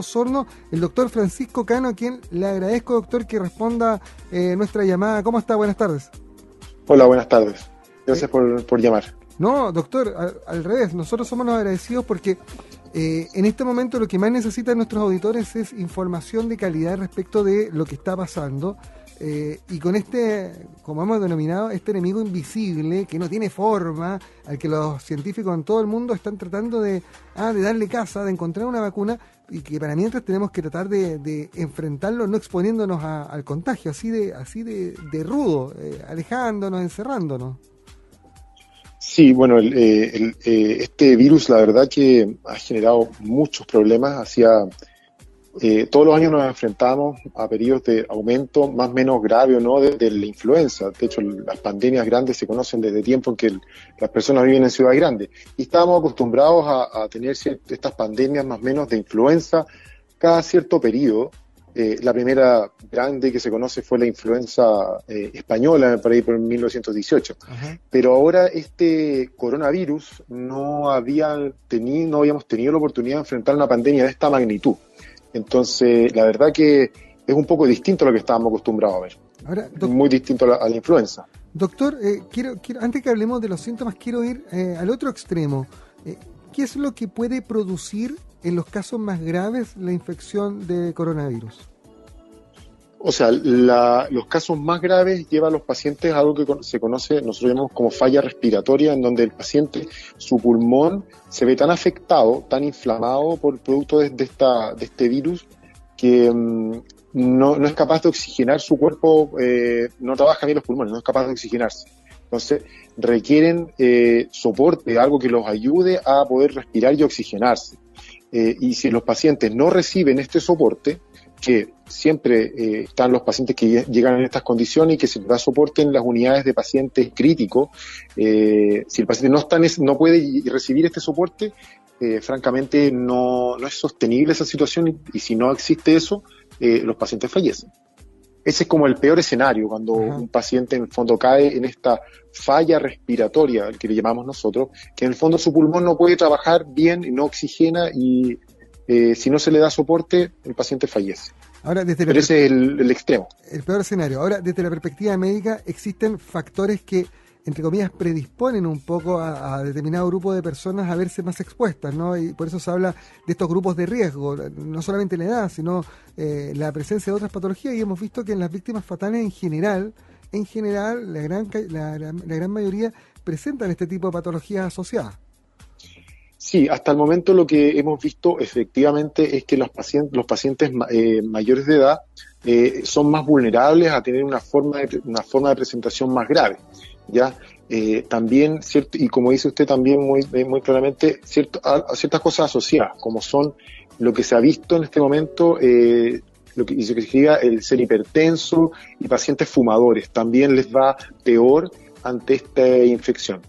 Osorno, el doctor Francisco Cano, a quien le agradezco, doctor, que responda eh, nuestra llamada. ¿Cómo está? Buenas tardes. Hola, buenas tardes. Gracias por, por, llamar. No, doctor, al, al, revés, nosotros somos los agradecidos porque eh, en este momento lo que más necesitan nuestros auditores es información de calidad respecto de lo que está pasando. Eh, y con este, como hemos denominado, este enemigo invisible que no tiene forma, al que los científicos en todo el mundo están tratando de, ah, de darle casa, de encontrar una vacuna, y que para mientras tenemos que tratar de, enfrentarlo no exponiéndonos a, al contagio, así de, así de, rudo, eh, alejándonos, encerrándonos. Sí, bueno, el, eh, eh, este virus la verdad que ha generado muchos problemas hacia eh, todos los años nos enfrentamos a periodos de aumento más o menos grave o no de, de, la influenza. De hecho, las pandemias grandes se conocen desde tiempo en que el, las personas viven en ciudades grandes. Y estábamos acostumbrados a, a tener estas pandemias más o menos de influenza cada cierto periodo. Eh, la primera grande que se conoce fue la influenza eh, española, por ahí por 1918. Uh -huh. Pero ahora este coronavirus no, había tenido, no habíamos tenido la oportunidad de enfrentar una pandemia de esta magnitud. Entonces, la verdad que es un poco distinto a lo que estábamos acostumbrados a ver. Ahora, Muy distinto a la, a la influenza. Doctor, eh, quiero, quiero, antes que hablemos de los síntomas, quiero ir eh, al otro extremo. Eh, ¿Qué es lo que puede producir en los casos más graves la infección de coronavirus? O sea, la, los casos más graves llevan a los pacientes a algo que se conoce, nosotros llamamos como falla respiratoria, en donde el paciente, su pulmón se ve tan afectado, tan inflamado por el producto de, esta, de este virus, que no, no, es capaz de oxigenar su cuerpo, eh, no trabaja bien los pulmones, no es capaz de oxigenarse. Entonces, requieren eh, soporte, algo que los ayude a poder respirar y oxigenarse. Eh, y si los pacientes no reciben este soporte, que siempre eh, están los pacientes que llegan en estas condiciones y que se les da soporte en las unidades de pacientes críticos. Eh, si el paciente no, está no puede recibir este soporte, eh, francamente no, no, es sostenible esa situación y, y si no existe eso, los pacientes fallecen. Ese es como el peor escenario, cuando uh -huh. un paciente en el fondo cae en esta falla respiratoria, el que le llamamos nosotros, que en el fondo su pulmón no puede trabajar bien, no oxigena y eh, si no se le da soporte, el paciente fallece. Ahora, desde Pero ese es el, el, extremo. El peor escenario. Ahora, desde la perspectiva médica, existen factores que, entre comillas, predisponen un poco a, a, determinado grupo de personas a verse más expuestas, ¿no? Y por eso se habla de estos grupos de riesgo, no solamente la edad, sino eh, la presencia de otras patologías. Y hemos visto que en las víctimas fatales en general, en general, la gran, la, la, la gran mayoría presentan este tipo de patologías asociadas. Sí, hasta el momento lo que hemos visto efectivamente es que los pacientes, los pacientes eh, mayores de edad eh, son más vulnerables a tener una forma de, una forma de presentación más grave. ¿ya? Eh, también, cierto, y como dice usted también muy, muy claramente, cierto, a, ciertas cosas asociadas, como son lo que se ha visto en este momento, eh, lo que significa el ser hipertenso y pacientes fumadores, también les va peor ante esta infección.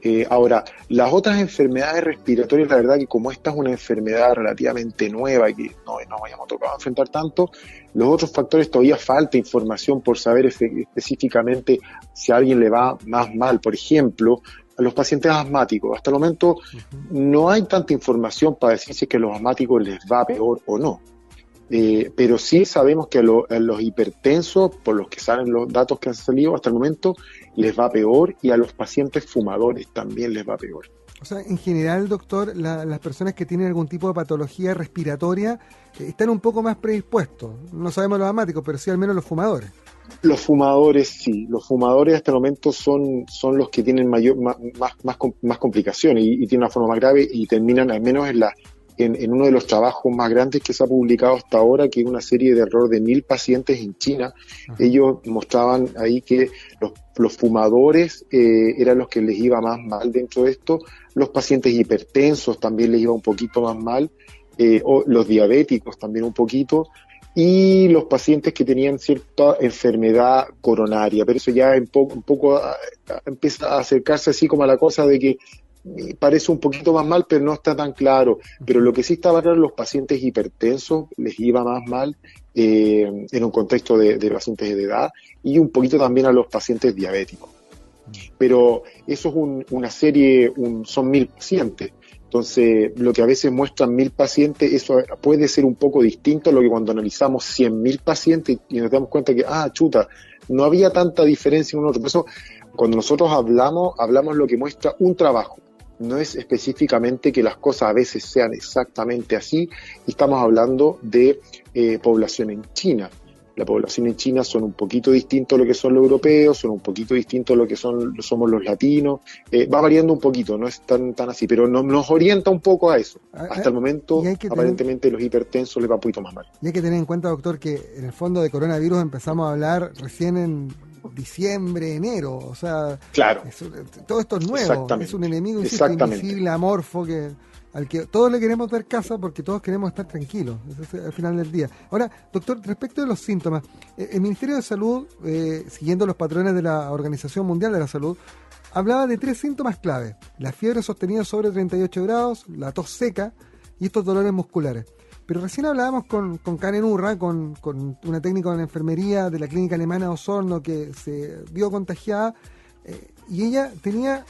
Eh, ahora, las otras enfermedades respiratorias, la verdad que como esta es una enfermedad relativamente nueva y que no, no vayamos a tocar a enfrentar tanto, los otros factores todavía falta información por saber específicamente si a alguien le va más mal. Por ejemplo, a los pacientes asmáticos. Hasta el momento uh -huh. no hay tanta información para decir si es que a los asmáticos les va peor o no. Eh, pero sí sabemos que a, lo, a, los hipertensos, por los que salen los datos que han salido hasta el momento, les va peor y a los pacientes fumadores también les va peor. O sea, en general, doctor, la, las personas que tienen algún tipo de patología respiratoria eh, están un poco más predispuestos. No sabemos los asmáticos, pero sí al menos los fumadores. Los fumadores sí, los fumadores hasta el momento son, son los que tienen mayor, más, más, más, más complicaciones y, y, tienen una forma más grave y terminan al menos en la, en, en, uno de los trabajos más grandes que se ha publicado hasta ahora, que es una serie de error de mil pacientes en China. Ellos mostraban ahí que los, los fumadores eh, eran los que les iba más mal dentro de esto, los pacientes hipertensos también les iba un poquito más mal, eh, o los diabéticos también un poquito, y los pacientes que tenían cierta enfermedad coronaria, pero eso ya un poco, un poco a, a, empieza a acercarse así como a la cosa de que parece un poquito más mal, pero no está tan claro. Pero lo que sí estaba claro, los pacientes hipertensos les iba más mal eh, en un contexto de, de, pacientes de edad y un poquito también a los pacientes diabéticos. Pero eso es un, una serie, un, son mil pacientes. Entonces, lo que a veces muestran mil pacientes, eso puede ser un poco distinto a lo que cuando analizamos cien mil pacientes y nos damos cuenta que, ah, chuta, no había tanta diferencia en un otro. Por eso, cuando nosotros hablamos, hablamos lo que muestra un trabajo. No es específicamente que las cosas a veces sean exactamente así, estamos hablando de eh, población en China la población en China son un poquito distintos a lo que son los europeos, son un poquito distintos a lo que son, somos los latinos, eh, va variando un poquito, no es tan, tan así, pero nos orienta un poco a eso. Ah, Hasta el momento, aparentemente, los hipertensos les va un poquito más mal. Y hay que tener en cuenta, doctor, que en el fondo de coronavirus empezamos a hablar recién en diciembre, enero, o sea, claro. todo esto es nuevo, es un enemigo invisible, amorfo que al que todos le queremos dar casa porque todos queremos estar tranquilos al final del día. Ahora, doctor, respecto de los síntomas, eh, el Ministerio de Salud, eh, siguiendo los patrones de la Organización Mundial de la Salud, hablaba de tres síntomas clave. La fiebre sostenida sobre 38 grados, la tos seca y estos dolores musculares. Pero recién hablábamos con, con Karen Urra, con, con una técnica de enfermería de la clínica alemana Osorno que se vio contagiada, eh, y ella tenía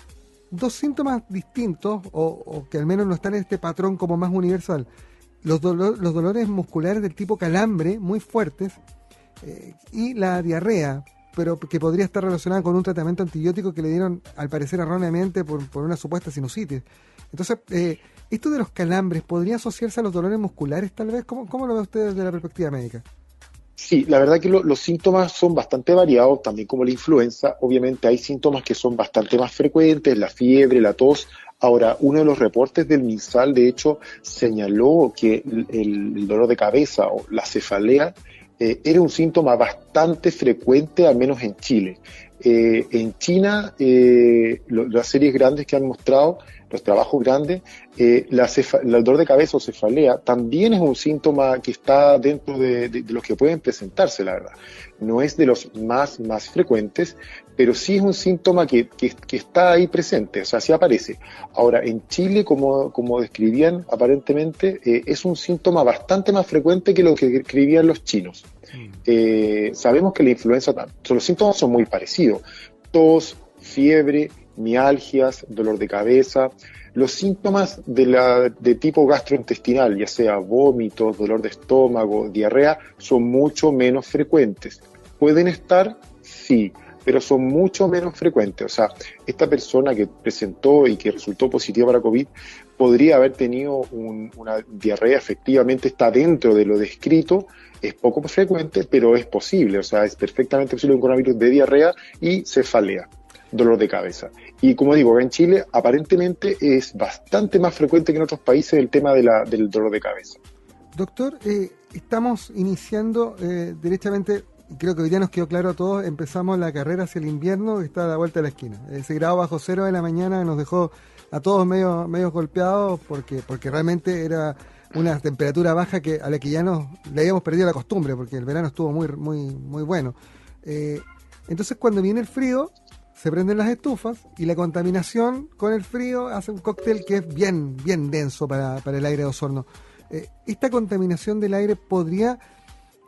dos síntomas distintos, o, que al menos no están en este patrón como más universal. Los, los dolores musculares del tipo calambre, muy fuertes, eh, y la diarrea, pero que podría estar relacionada con un tratamiento antibiótico que le dieron, al parecer erróneamente, por, una supuesta sinusitis. Entonces, eh, esto de los calambres, ¿podría asociarse a los dolores musculares tal vez? ¿Cómo, lo ve usted desde la perspectiva médica? Sí, la verdad que los síntomas son bastante variados, también como la influenza. Obviamente hay síntomas que son bastante más frecuentes, la fiebre, la tos. Ahora, uno de los reportes del MinSal, de hecho, señaló que el, dolor de cabeza o la cefalea eh, era un síntoma bastante frecuente, al menos en Chile. Eh, en China, eh, las series grandes que han mostrado los trabajos grandes, eh, la el dolor de cabeza o cefalea también es un síntoma que está dentro de, los que pueden presentarse, la verdad. No es de los más, más frecuentes, pero sí es un síntoma que, que, está ahí presente, o sea, sí aparece. Ahora, en Chile, como, como describían aparentemente, eh, es un síntoma bastante más frecuente que lo que describían los chinos. Mm. Eh, sabemos que la influenza, los síntomas son muy parecidos. Tos, fiebre, mialgias, dolor de cabeza. Los síntomas de, la, de tipo gastrointestinal, ya sea vómitos, dolor de estómago, diarrea, son mucho menos frecuentes. ¿Pueden estar? Sí, pero son mucho menos frecuentes. O sea, esta persona que presentó y que resultó positiva para COVID podría haber tenido una diarrea, efectivamente está dentro de lo descrito, es poco frecuente, pero es posible. O sea, es perfectamente posible un coronavirus de diarrea y cefalea dolor de cabeza. Y como digo, en Chile aparentemente es bastante más frecuente que en otros países el tema de la, del dolor de cabeza. Doctor, eh, estamos iniciando eh, directamente, creo que hoy ya nos quedó claro a todos, empezamos la carrera hacia el invierno que está a la vuelta de la esquina. Ese grado bajo cero de la mañana nos dejó a todos medio, medio golpeados porque, porque realmente era una temperatura baja que a la que ya nos le habíamos perdido la costumbre porque el verano estuvo muy, muy, muy bueno. Eh, entonces cuando viene el frío, se prenden las estufas y la contaminación con el frío hace un cóctel que es bien, bien denso para, el aire de Osorno. Eh, ¿Esta contaminación del aire podría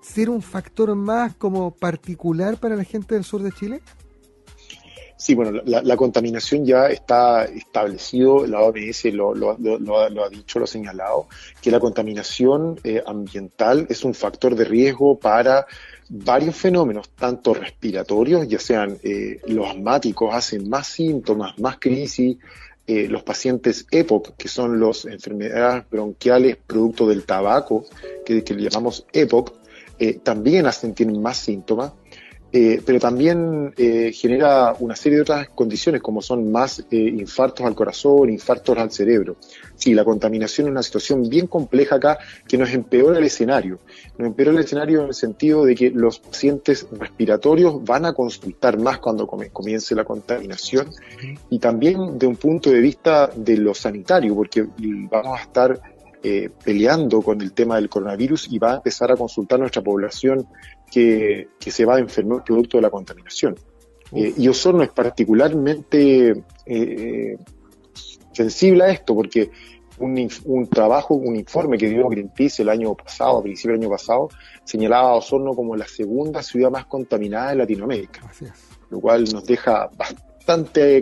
ser un factor más como particular para la gente del sur de Chile? Sí, bueno, la, contaminación ya está establecido, la OMS lo, ha dicho, lo ha señalado, que la contaminación eh, ambiental es un factor de riesgo para varios fenómenos, tanto respiratorios, ya sean eh, los asmáticos, hacen más síntomas, más crisis, eh, los pacientes EPOC, que son las enfermedades bronquiales producto del tabaco, que, le llamamos EPOC, eh, también hacen, tienen más síntomas. Eh, pero también eh, genera una serie de otras condiciones como son más infartos al corazón, infartos al cerebro. Sí, la contaminación es una situación bien compleja acá que nos empeora el escenario. Nos empeora el escenario en el sentido de que los pacientes respiratorios van a consultar más cuando comience la contaminación y también de un punto de vista de lo sanitario, porque vamos a estar eh, peleando con el tema del coronavirus y va a empezar a consultar nuestra población que, se va a enfermar producto de la contaminación. Eh, y Osorno es particularmente eh, sensible a esto porque un, un, trabajo, un informe que dio Greenpeace el año pasado, a principios del año pasado, señalaba a Osorno como la segunda ciudad más contaminada de Latinoamérica, lo cual nos deja bastante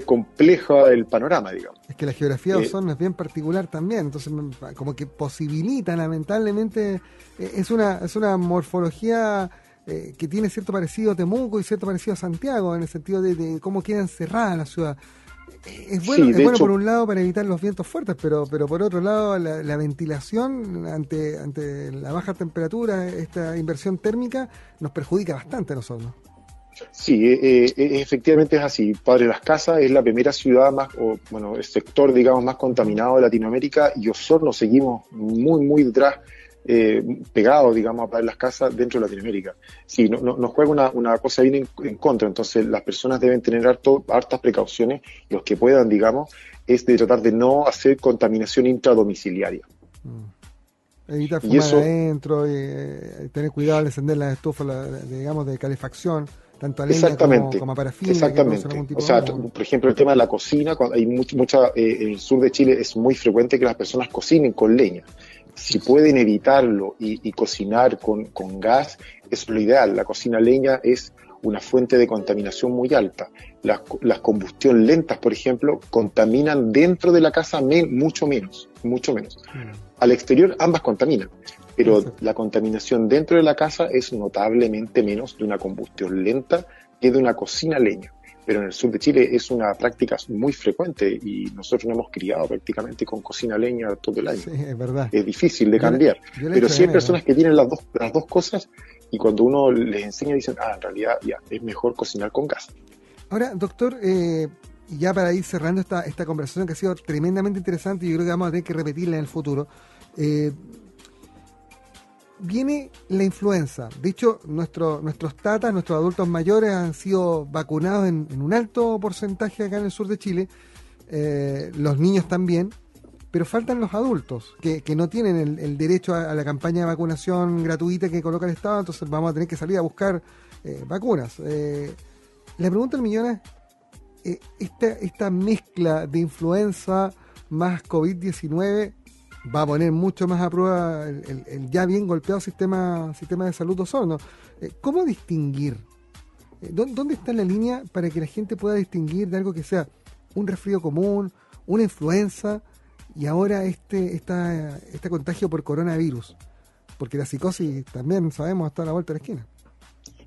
complejo el panorama, digamos. Es que la geografía de eh, Osorno es bien particular también, entonces como que posibilita lamentablemente, eh, es una, es una morfología eh, que tiene cierto parecido a Temuco y cierto parecido a Santiago, en el sentido de, cómo queda encerrada la ciudad. Es bueno, es bueno por un lado para evitar los vientos fuertes, pero, pero por otro lado la, ventilación ante, ante la baja temperatura, esta inversión térmica, nos perjudica bastante a nosotros. Sí, eh, eh, eh, efectivamente es así. Padre Las Casas es la primera ciudad más, o bueno, el sector, digamos, más contaminado de Latinoamérica y Osorno seguimos muy, muy detrás, eh, pegados, digamos, a Padre Las Casas dentro de Latinoamérica. Sí, no, nos juega una, una, cosa bien en, contra, entonces las personas deben tener harto, hartas precauciones, los que puedan, digamos, es de tratar de no hacer contaminación intradomiciliaria. Mm. Evitar fumar adentro, y, tener cuidado al encender las estufas, digamos, de calefacción tanto a leña Exactamente. Como, como, Exactamente. O sea, por ejemplo, el tema de la cocina, cuando hay mucha, eh, en el sur de Chile es muy frecuente que las personas cocinen con leña. Si pueden evitarlo y, cocinar con, con, gas, es lo ideal. La cocina leña es una fuente de contaminación muy alta. Las, las combustión lentas, por ejemplo, contaminan dentro de la casa mucho menos, mucho menos. Mm. Al exterior ambas contaminan, pero la contaminación dentro de la casa es notablemente menos de una combustión lenta que de una cocina leña. Pero en el sur de Chile es una práctica muy frecuente y nosotros nos hemos criado prácticamente con cocina leña todo el año. Sí, es verdad. Es difícil de cambiar. pero sí hay personas que tienen las dos, las dos cosas y cuando uno les enseña dicen, ah, en realidad ya, es mejor cocinar con gas. Ahora, doctor, eh, ya para ir cerrando esta, esta conversación que ha sido tremendamente interesante y yo creo que vamos a tener que repetirla en el futuro. Eh, viene la influenza. De hecho, nuestro, nuestros tatas, nuestros adultos mayores han sido vacunados en, un alto porcentaje acá en el sur de Chile, eh, los niños también, pero faltan los adultos, que, no tienen el, derecho a, la campaña de vacunación gratuita que coloca el Estado, entonces vamos a tener que salir a buscar eh, vacunas. Eh, la pregunta del millón es, eh, esta, esta mezcla de influenza más COVID-19 va a poner mucho más a prueba el, ya bien golpeado sistema, sistema de salud osorno. Eh, ¿Cómo distinguir? Eh, ¿Dónde está la línea para que la gente pueda distinguir de algo que sea un resfrío común, una influenza y ahora este, esta, este contagio por coronavirus? Porque la psicosis también sabemos está a la vuelta de la esquina.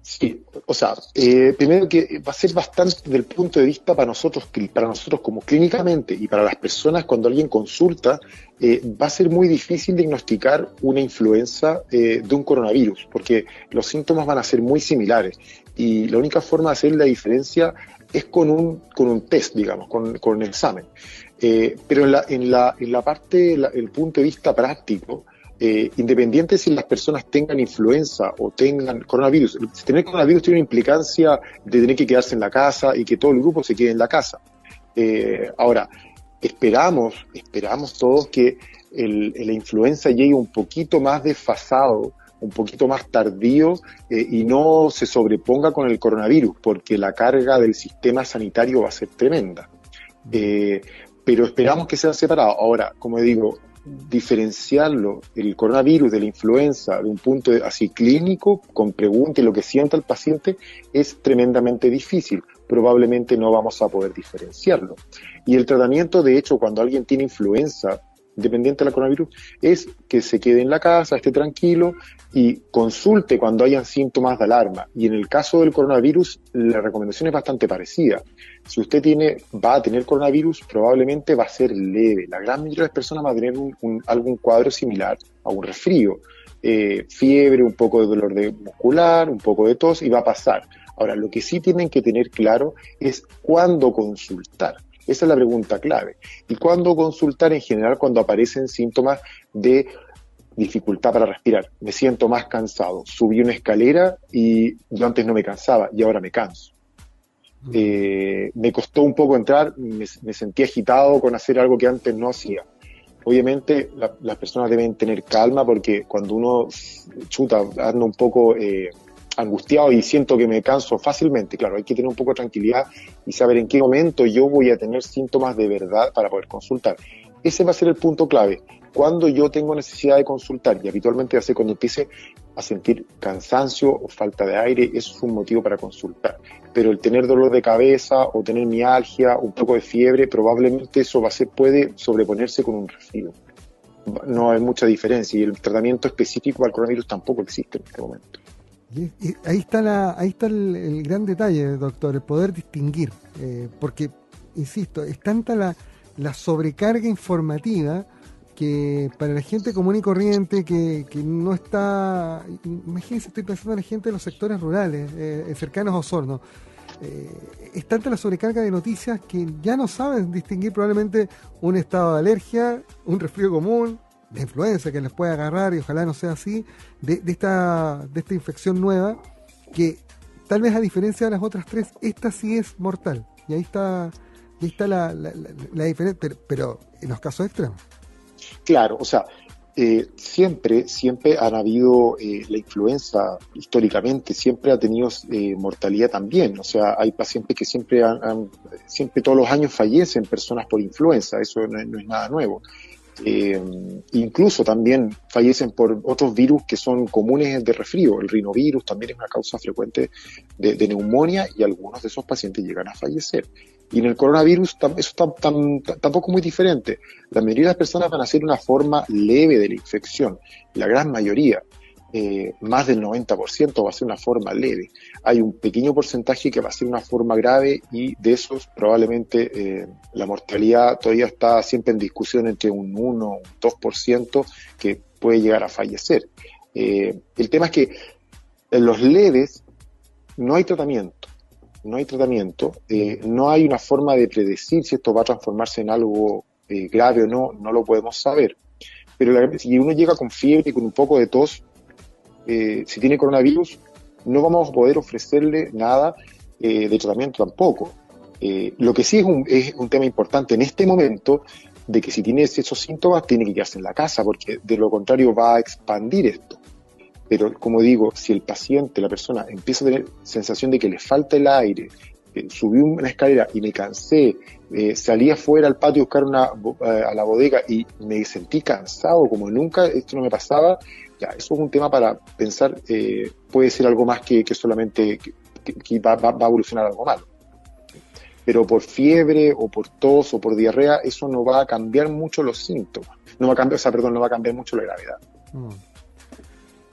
Sí, o sea, eh, primero que va a ser bastante del punto de vista para nosotros, para nosotros como clínicamente y para las personas cuando alguien consulta, eh, va a ser muy difícil diagnosticar una influenza eh, de un coronavirus, porque los síntomas van a ser muy similares y la única forma de hacer la diferencia es con un, con un test, digamos, con, con un examen. pero en la, en, la, en la parte, el punto de vista práctico, eh, independiente si las personas tengan influenza o tengan coronavirus, tener coronavirus tiene una implicancia de tener que quedarse en la casa y que todo el grupo se quede en la casa. Eh, ahora, esperamos, esperamos todos que el, la influenza llegue un poquito más desfasado, un poquito más tardío eh, y no se sobreponga con el coronavirus, porque la carga del sistema sanitario va a ser tremenda. pero esperamos que sean separados. Ahora, como digo, diferenciarlo, el coronavirus de la influenza, de un punto así clínico, con pregunta y lo que sienta el paciente, es tremendamente difícil. Probablemente no vamos a poder diferenciarlo. Y el tratamiento, de hecho, cuando alguien tiene influenza, dependiente del coronavirus, es que se quede en la casa, esté tranquilo y consulte cuando hayan síntomas de alarma. Y en el caso del coronavirus, la recomendación es bastante parecida. Si usted tiene, va a tener coronavirus, probablemente va a ser leve. La gran mayoría de las personas va a tener algún cuadro similar a un resfrío. Eh, fiebre, un poco de dolor de muscular, un poco de tos y va a pasar. Ahora, lo que sí tienen que tener claro es cuándo consultar. Esa es la pregunta clave. ¿Y cuándo consultar? En general, cuando aparecen síntomas de dificultad para respirar. Me siento más cansado. Subí una escalera y yo antes no me cansaba y ahora me canso. Eh, me costó un poco entrar, me, sentí agitado con hacer algo que antes no hacía. Obviamente las personas deben tener calma porque cuando uno chuta, anda un poco eh, angustiado y siento que me canso fácilmente, claro, hay que tener un poco de tranquilidad y saber en qué momento yo voy a tener síntomas de verdad para poder consultar. Ese va a ser el punto clave. cuando yo tengo necesidad de consultar, y habitualmente hace cuando empiece a sentir cansancio o falta de aire, eso es un motivo para consultar. Pero el tener dolor de cabeza o tener mialgia, un poco de fiebre, probablemente eso va a ser, puede sobreponerse con un resfrío. No hay mucha diferencia y el tratamiento específico al coronavirus tampoco existe en este momento. Y, ahí está, la, ahí está el, gran detalle, doctor, el poder distinguir, eh, porque, insisto, es tanta la, la sobrecarga informativa que para la gente común y corriente que, no está, imagínense, estoy pensando en la gente de los sectores rurales, eh, cercanos a Osorno, eh, es tanta la sobrecarga de noticias que ya no saben distinguir probablemente un estado de alergia, un resfrío común, de influenza que les puede agarrar y ojalá no sea así, de, esta, de esta infección nueva, que tal vez a diferencia de las otras tres, esta sí es mortal. Y ahí está, ahí está la, la, diferencia, pero, en los casos extremos. Claro, o sea, eh, siempre, siempre han habido eh, la influenza históricamente, siempre ha tenido eh, mortalidad también. O sea, hay pacientes que siempre han, siempre todos los años fallecen personas por influenza, eso no es nada nuevo. Eh, incluso también fallecen por otros virus que son comunes de resfrío. El rinovirus también es una causa frecuente de, neumonía y algunos de esos pacientes llegan a fallecer. Y en el coronavirus eso tampoco muy diferente. La mayoría de las personas van a ser una forma leve de la infección, la gran mayoría. Eh, más del 90% va a ser una forma leve. Hay un pequeño porcentaje que va a ser una forma grave y de esos probablemente eh, la mortalidad todavía está siempre en discusión entre un 1 o un 2% que puede llegar a fallecer. Eh, el tema es que en los leves no hay tratamiento, no hay tratamiento, no hay una forma de predecir si esto va a transformarse en algo grave o no, no lo podemos saber. Pero si uno llega con fiebre y con un poco de tos, eh, si tiene coronavirus, no vamos a poder ofrecerle nada eh, de tratamiento tampoco. Eh, lo que sí es un, es un tema importante en este momento de que si tiene esos síntomas tiene que quedarse en la casa porque de lo contrario va a expandir esto. Pero como digo, si el paciente, la persona empieza a tener sensación de que le falta el aire, subí una escalera y me cansé, salí afuera al patio a buscar una, a la bodega y me sentí cansado como nunca, esto no me pasaba, ya, eso es un tema para pensar, eh, puede ser algo más que, solamente que, va, a evolucionar algo malo. Pero por fiebre o por tos o por diarrea, eso no va a cambiar mucho los síntomas. No va a cambiar, o sea, perdón, no va a cambiar mucho la gravedad. Mm.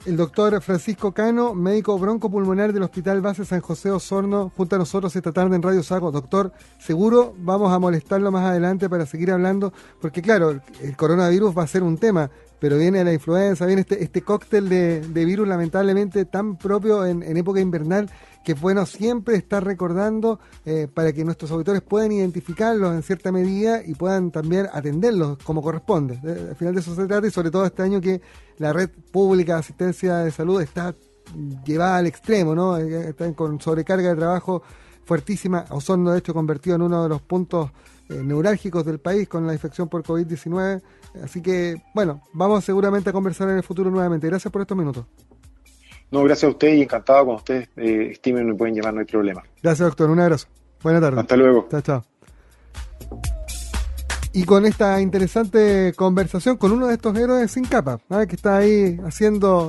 El doctor Francisco Cano, médico broncopulmonar del Hospital Base San José Osorno, junto a nosotros esta tarde en Radio Sago. Doctor, seguro vamos a molestarlo más adelante para seguir hablando, porque claro, el coronavirus va a ser un tema, pero viene la influenza, viene este, este cóctel de, virus lamentablemente tan propio en, época invernal que es bueno siempre estar recordando eh, para que nuestros auditores puedan identificarlos en cierta medida y puedan también atenderlos como corresponde. Eh, al final de eso se trata y sobre todo este año que la red pública de asistencia de salud está llevada al extremo, ¿no? Eh, están con sobrecarga de trabajo fuertísima. Osorno, de hecho, convertido en uno de los puntos neurálgicos del país con la infección por COVID-19. Así que, bueno, vamos seguramente a conversar en el futuro nuevamente. Gracias por estos minutos. No, gracias a usted y encantado cuando ustedes eh, estimen me pueden llamar, no hay problema. Gracias, doctor. Un abrazo. Buenas tardes. Hasta luego. Chao, chao. Y con esta interesante conversación con uno de estos héroes sin capa, que está ahí haciendo